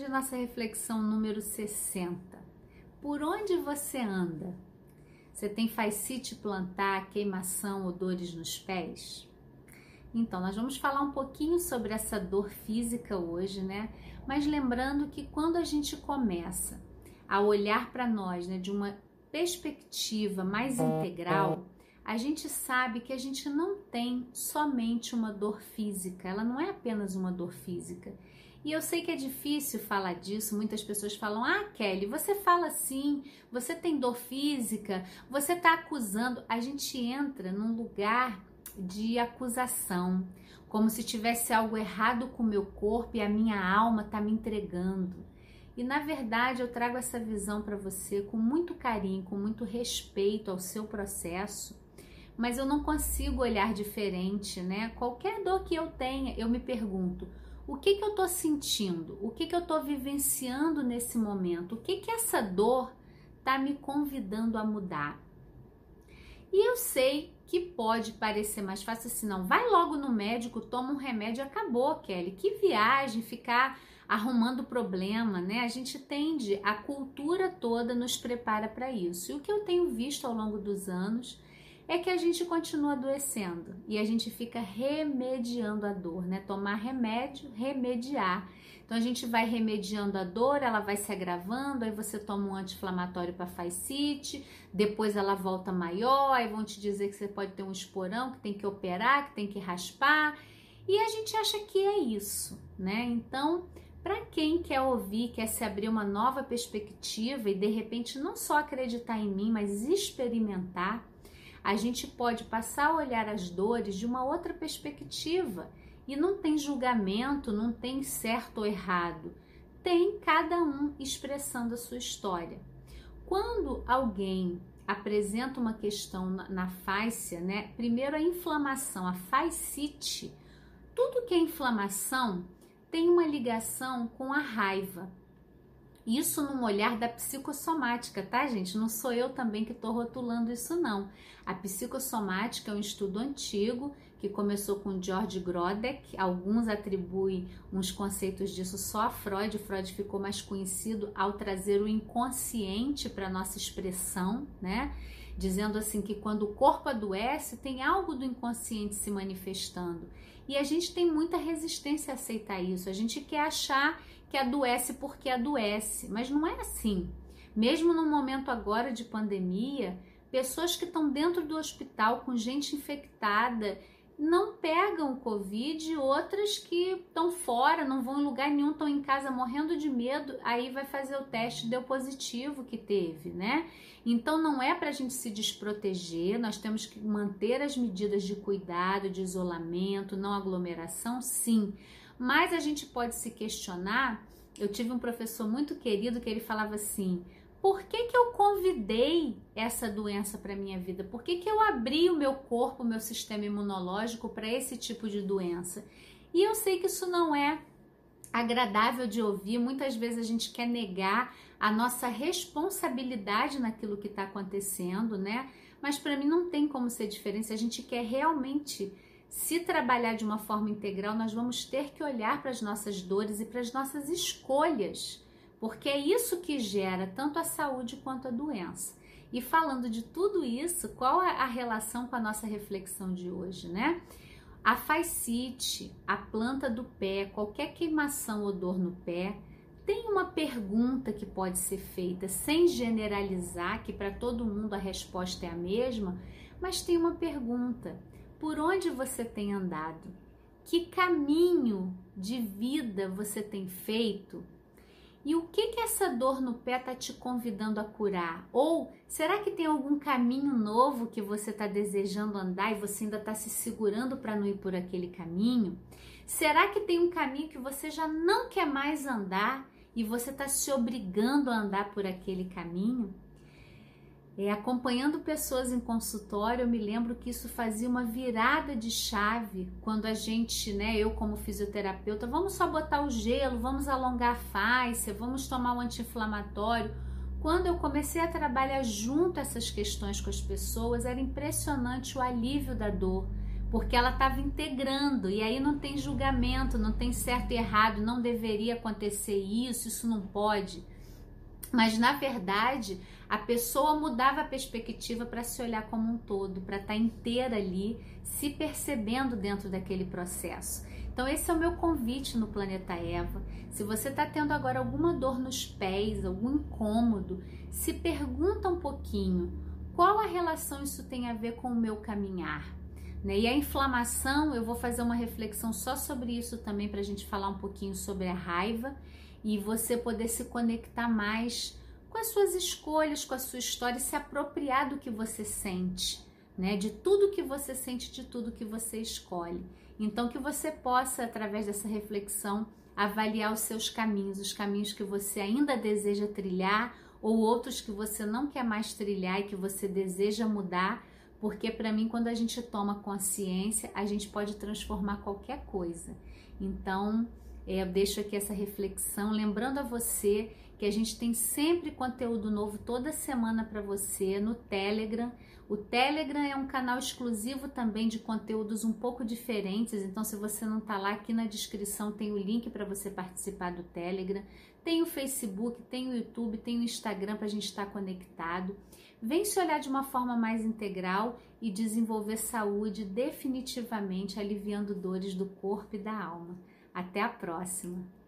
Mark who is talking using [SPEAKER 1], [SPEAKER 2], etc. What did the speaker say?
[SPEAKER 1] Hoje nossa reflexão número 60. Por onde você anda? Você tem fascite plantar, queimação ou dores nos pés? Então, nós vamos falar um pouquinho sobre essa dor física hoje, né? Mas lembrando que quando a gente começa a olhar para nós, né, de uma perspectiva mais integral, a gente sabe que a gente não tem somente uma dor física, ela não é apenas uma dor física. E eu sei que é difícil falar disso, muitas pessoas falam: Ah, Kelly, você fala assim, você tem dor física, você está acusando. A gente entra num lugar de acusação, como se tivesse algo errado com o meu corpo e a minha alma está me entregando. E na verdade eu trago essa visão para você com muito carinho, com muito respeito ao seu processo, mas eu não consigo olhar diferente, né? Qualquer dor que eu tenha, eu me pergunto: o que, que eu estou sentindo? O que, que eu estou vivenciando nesse momento? O que, que essa dor está me convidando a mudar? E eu sei que pode parecer mais fácil assim, não, vai logo no médico, toma um remédio acabou, Kelly. Que viagem, ficar arrumando problema, né? A gente tende, a cultura toda nos prepara para isso. E o que eu tenho visto ao longo dos anos é que a gente continua adoecendo e a gente fica remediando a dor, né? Tomar remédio, remediar. Então a gente vai remediando a dor, ela vai se agravando, aí você toma um anti-inflamatório para fascite, depois ela volta maior, aí vão te dizer que você pode ter um esporão, que tem que operar, que tem que raspar, e a gente acha que é isso, né? Então, para quem quer ouvir, quer se abrir uma nova perspectiva e de repente não só acreditar em mim, mas experimentar, a gente pode passar a olhar as dores de uma outra perspectiva e não tem julgamento, não tem certo ou errado, tem cada um expressando a sua história. Quando alguém apresenta uma questão na, na fáscia, né? Primeiro a inflamação, a fascite. Tudo que é inflamação tem uma ligação com a raiva. Isso num olhar da psicossomática, tá, gente? Não sou eu também que estou rotulando isso, não. A psicossomática é um estudo antigo que começou com George Grodek. Alguns atribuem uns conceitos disso só a Freud. Freud ficou mais conhecido ao trazer o inconsciente para nossa expressão, né? Dizendo assim que quando o corpo adoece, tem algo do inconsciente se manifestando. E a gente tem muita resistência a aceitar isso. A gente quer achar que adoece porque adoece, mas não é assim. Mesmo no momento agora de pandemia, pessoas que estão dentro do hospital com gente infectada não pegam Covid, outras que estão fora, não vão em lugar nenhum, estão em casa morrendo de medo, aí vai fazer o teste, deu positivo que teve, né? Então não é para a gente se desproteger, nós temos que manter as medidas de cuidado, de isolamento, não aglomeração, sim, mas a gente pode se questionar. Eu tive um professor muito querido que ele falava assim: por que, que eu convidei essa doença para minha vida? Por que, que eu abri o meu corpo, o meu sistema imunológico para esse tipo de doença? E eu sei que isso não é agradável de ouvir. Muitas vezes a gente quer negar a nossa responsabilidade naquilo que está acontecendo, né? Mas para mim não tem como ser diferente. A gente quer realmente se trabalhar de uma forma integral, nós vamos ter que olhar para as nossas dores e para as nossas escolhas, porque é isso que gera tanto a saúde quanto a doença. E falando de tudo isso, qual é a relação com a nossa reflexão de hoje, né? A fascite, a planta do pé, qualquer queimação ou dor no pé, tem uma pergunta que pode ser feita sem generalizar, que para todo mundo a resposta é a mesma, mas tem uma pergunta por onde você tem andado, que caminho de vida você tem feito e o que que essa dor no pé está te convidando a curar? Ou será que tem algum caminho novo que você está desejando andar e você ainda está se segurando para não ir por aquele caminho? Será que tem um caminho que você já não quer mais andar e você está se obrigando a andar por aquele caminho? É, acompanhando pessoas em consultório, eu me lembro que isso fazia uma virada de chave quando a gente, né, eu como fisioterapeuta, vamos só botar o gelo, vamos alongar a face, vamos tomar um anti-inflamatório. Quando eu comecei a trabalhar junto essas questões com as pessoas, era impressionante o alívio da dor, porque ela estava integrando e aí não tem julgamento, não tem certo e errado, não deveria acontecer isso, isso não pode. Mas na verdade, a pessoa mudava a perspectiva para se olhar como um todo, para estar tá inteira ali, se percebendo dentro daquele processo. Então, esse é o meu convite no Planeta Eva. Se você está tendo agora alguma dor nos pés, algum incômodo, se pergunta um pouquinho qual a relação isso tem a ver com o meu caminhar. Né? E a inflamação, eu vou fazer uma reflexão só sobre isso também para a gente falar um pouquinho sobre a raiva e você poder se conectar mais com as suas escolhas, com a sua história, se apropriar do que você sente, né? De tudo que você sente, de tudo que você escolhe. Então que você possa através dessa reflexão avaliar os seus caminhos, os caminhos que você ainda deseja trilhar ou outros que você não quer mais trilhar e que você deseja mudar, porque para mim quando a gente toma consciência, a gente pode transformar qualquer coisa. Então, eu deixo aqui essa reflexão, lembrando a você que a gente tem sempre conteúdo novo toda semana para você no Telegram. O Telegram é um canal exclusivo também de conteúdos um pouco diferentes, então se você não está lá, aqui na descrição tem o link para você participar do Telegram. Tem o Facebook, tem o YouTube, tem o Instagram para a gente estar tá conectado. Vem se olhar de uma forma mais integral e desenvolver saúde definitivamente, aliviando dores do corpo e da alma. Até a próxima!